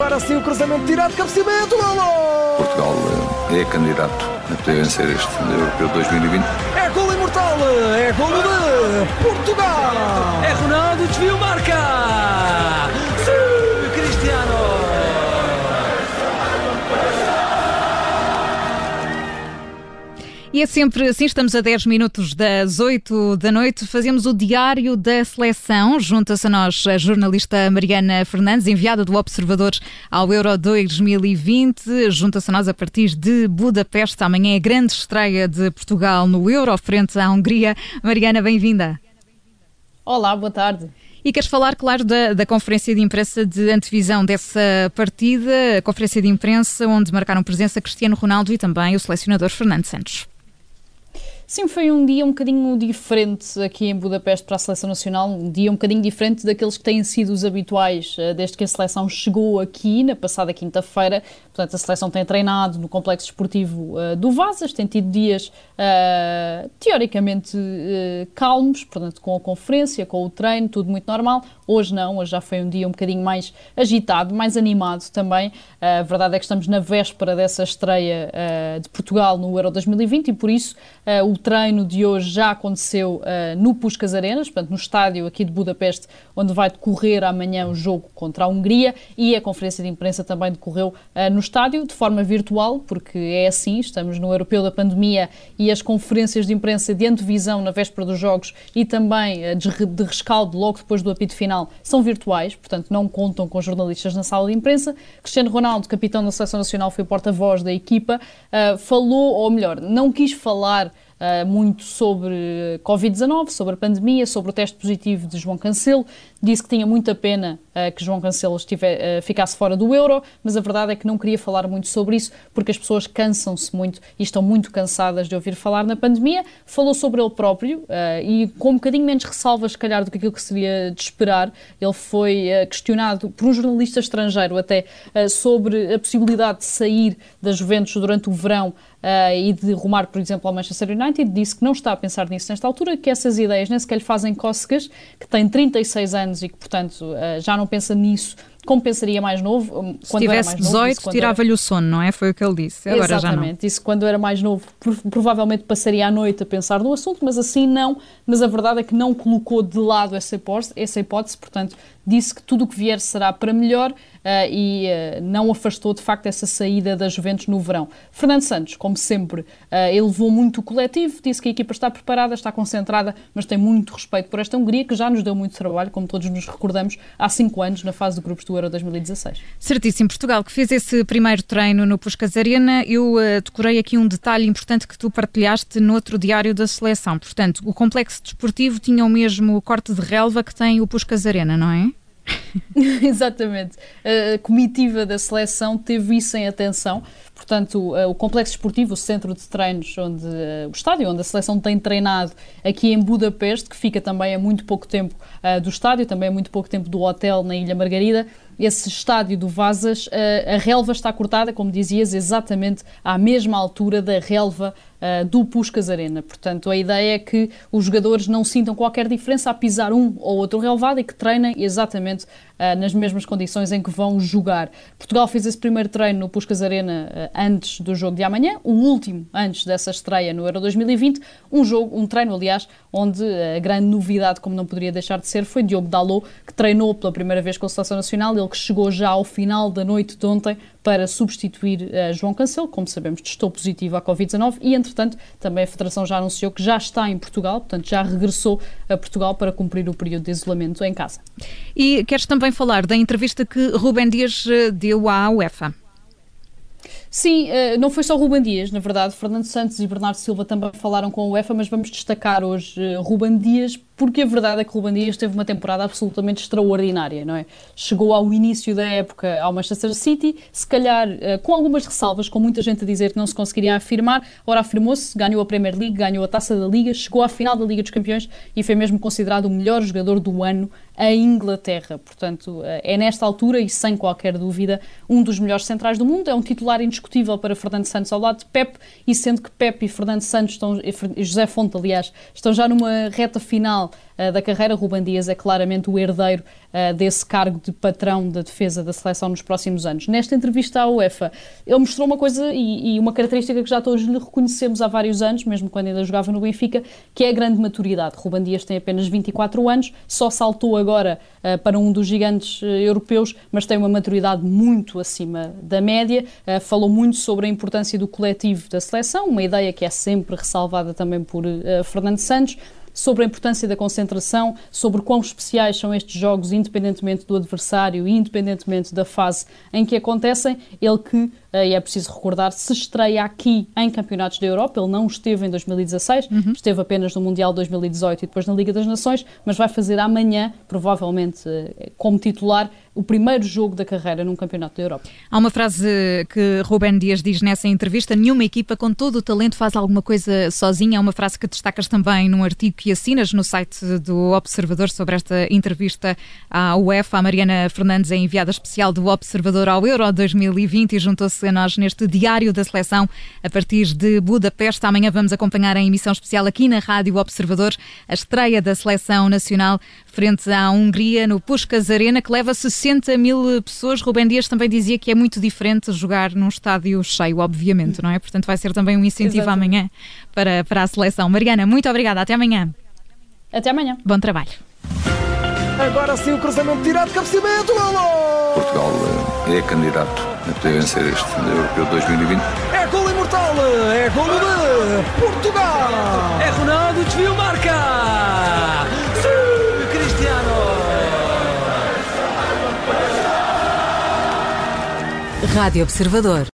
Agora sim o cruzamento tirado, cabeceamento, golo! Portugal é candidato a poder vencer este Europeu 2020. É golo imortal, é golo de Portugal! É Ronaldo, desvio, marca! E é sempre assim, estamos a 10 minutos das 8 da noite, fazemos o Diário da Seleção. Junta-se a nós a jornalista Mariana Fernandes, enviada do Observador ao Euro 2020. Junta-se a nós a partir de Budapeste. Amanhã é a grande estreia de Portugal no Euro, frente à Hungria. Mariana, bem-vinda. Olá, boa tarde. E queres falar, claro, da, da, conferência de imprensa de antevisão dessa partida, a conferência de imprensa onde marcaram presença Cristiano Ronaldo e também o selecionador Fernando Santos. Sim, foi um dia um bocadinho diferente aqui em Budapeste para a Seleção Nacional, um dia um bocadinho diferente daqueles que têm sido os habituais eh, desde que a Seleção chegou aqui na passada quinta-feira. Portanto, a Seleção tem treinado no Complexo Esportivo uh, do Vazas, tem tido dias uh, teoricamente calmos, portanto, com a conferência, com o treino, tudo muito normal. Hoje não, hoje já foi um dia um bocadinho mais agitado, mais animado também. a verdade é que estamos na véspera dessa estreia de Portugal no Euro 2020 e por isso o treino de hoje já aconteceu uh, no Puskas Arenas, portanto, no estádio aqui de Budapeste, onde vai decorrer amanhã o jogo contra a Hungria e a conferência de imprensa também decorreu uh, no estádio, de forma virtual, porque é assim, estamos no Europeu da Pandemia e as conferências de imprensa de antevisão na véspera dos jogos e também uh, de, de rescaldo logo depois do apito final são virtuais, portanto, não contam com jornalistas na sala de imprensa. Cristiano Ronaldo, capitão da Seleção Nacional, foi porta-voz da equipa, falou, ou melhor, não quis falar uh, muito sobre Covid-19, sobre a pandemia, sobre o teste positivo de João Cancelo. Disse que tinha muita pena uh, que João Cancelo estive, uh, ficasse fora do euro, mas a verdade é que não queria falar muito sobre isso porque as pessoas cansam-se muito e estão muito cansadas de ouvir falar na pandemia. Falou sobre ele próprio e com um bocadinho menos ressalvas, se calhar, do que aquilo que seria de esperar. Ele foi questionado por um jornalista estrangeiro até sobre a possibilidade de sair da Juventus durante o verão uh, e de rumar, por exemplo, ao Manchester United, disse que não está a pensar nisso nesta altura, que essas ideias nem sequer lhe fazem cócegas, que tem 36 anos e que, portanto, uh, já não pensa nisso como pensaria mais novo. Hum, Se tivesse 18, tirava-lhe era... o sono, não é? Foi o que ele disse. Agora Exatamente. já não. Disse que quando era mais novo, provavelmente passaria a noite a pensar no assunto, mas assim não. Mas a verdade é que não colocou de lado essa hipótese, essa hipótese portanto, disse que tudo o que vier será para melhor uh, e uh, não afastou de facto essa saída da Juventus no verão. Fernando Santos, como sempre, uh, ele levou muito o coletivo, disse que a equipa está preparada, está concentrada, mas tem muito respeito por esta Hungria, que já nos deu muito trabalho, como todos nos recordamos, há cinco anos, na fase de grupos do Euro 2016. Certíssimo. Portugal, que fez esse primeiro treino no Puskas Arena, eu uh, decorei aqui um detalhe importante que tu partilhaste no outro diário da seleção. Portanto, o complexo desportivo tinha o mesmo corte de relva que tem o Puskas Arena, não é? Exatamente. A comitiva da seleção teve isso em atenção. Portanto, o complexo esportivo, o centro de treinos, onde o estádio onde a seleção tem treinado aqui em Budapeste, que fica também a muito pouco tempo uh, do estádio, também a muito pouco tempo do hotel na Ilha Margarida. Esse estádio do Vazas, uh, a relva está cortada, como dizias, exatamente à mesma altura da relva uh, do Puskas Arena. Portanto, a ideia é que os jogadores não sintam qualquer diferença a pisar um ou outro relvado e que treinem exatamente nas mesmas condições em que vão jogar. Portugal fez esse primeiro treino no Puskas Arena antes do jogo de amanhã, o último antes dessa estreia no Euro 2020, um jogo, um treino, aliás, onde a grande novidade, como não poderia deixar de ser, foi Diogo Dalot, que treinou pela primeira vez com a Seleção Nacional, ele que chegou já ao final da noite de ontem para substituir uh, João Cancelo, como sabemos, testou positivo à Covid-19 e, entretanto, também a Federação já anunciou que já está em Portugal, portanto, já regressou a Portugal para cumprir o período de isolamento em casa. E queres também falar da entrevista que Rubem Dias eh, deu à UEFA? Sim, eh, não foi só Ruben Dias, na verdade, Fernando Santos e Bernardo Silva também falaram com a UEFA, mas vamos destacar hoje Ruben Dias porque a verdade é que o Ruben Dias teve uma temporada absolutamente extraordinária, não é? Chegou ao início da época ao Manchester City, se calhar eh, com algumas ressalvas, com muita gente a dizer que não se conseguiria afirmar, ora afirmou-se, ganhou a Premier League, ganhou a Taça da Liga, chegou à final da Liga dos Campeões e foi mesmo considerado o melhor jogador do ano em Inglaterra. Portanto, eh, é nesta altura e sem qualquer dúvida um dos melhores centrais do mundo, é um titular indiscutível para Fernando Santos ao lado de Pep e sendo que Pep e Fernando Santos estão, e José Fonte, aliás, estão já numa reta final uh, da carreira. Ruben Dias é claramente o herdeiro uh, desse cargo de patrão da defesa da seleção nos próximos anos. Nesta entrevista à UEFA, ele mostrou uma coisa e, e uma característica que já todos lhe reconhecemos há vários anos, mesmo quando ainda jogava no Benfica, que é a grande maturidade. Ruben Dias tem apenas 24 anos, só saltou agora uh, para um dos gigantes europeus, mas tem uma maturidade muito acima da média. falou muito sobre a importância do coletivo da seleção, uma ideia que é sempre ressalvada também por Fernando Santos sobre a importância da concentração, sobre quão especiais são estes jogos, independentemente do adversário e independentemente da fase em que acontecem. Ele que eh, e é preciso recordar, se estreia aqui em Campeonatos da Europa. Ele não esteve em 2016, uhum. esteve apenas no Mundial 2018 e depois na Liga das Nações, mas vai fazer amanhã, provavelmente eh, como titular, o primeiro jogo da carreira num Campeonato da Europa. Há uma frase que Ruben Dias diz nessa entrevista: nenhuma equipa com todo o talento faz alguma coisa sozinha. É uma frase que destacas também num artigo que assinas no site do Observador sobre esta entrevista à UEFA. A Mariana Fernandes é enviada especial do Observador ao Euro 2020 e juntou-se a nós neste Diário da Seleção a partir de Budapeste. Amanhã vamos acompanhar em emissão especial aqui na Rádio Observador a estreia da Seleção Nacional frente à Hungria no Puskas Arena, que leva 60 mil pessoas. Rubem Dias também dizia que é muito diferente jogar num estádio cheio, obviamente, não é? Portanto, vai ser também um incentivo Exatamente. amanhã para, para a seleção. Mariana, muito obrigada. Até amanhã. Até amanhã. Bom trabalho. Agora sim o cruzamento tirado, cabeceamento, golo! Portugal é candidato a poder vencer este Europeu 2020. É golo imortal, é golo de Portugal! É Ronaldo, desvio, marca! Rádio Observador.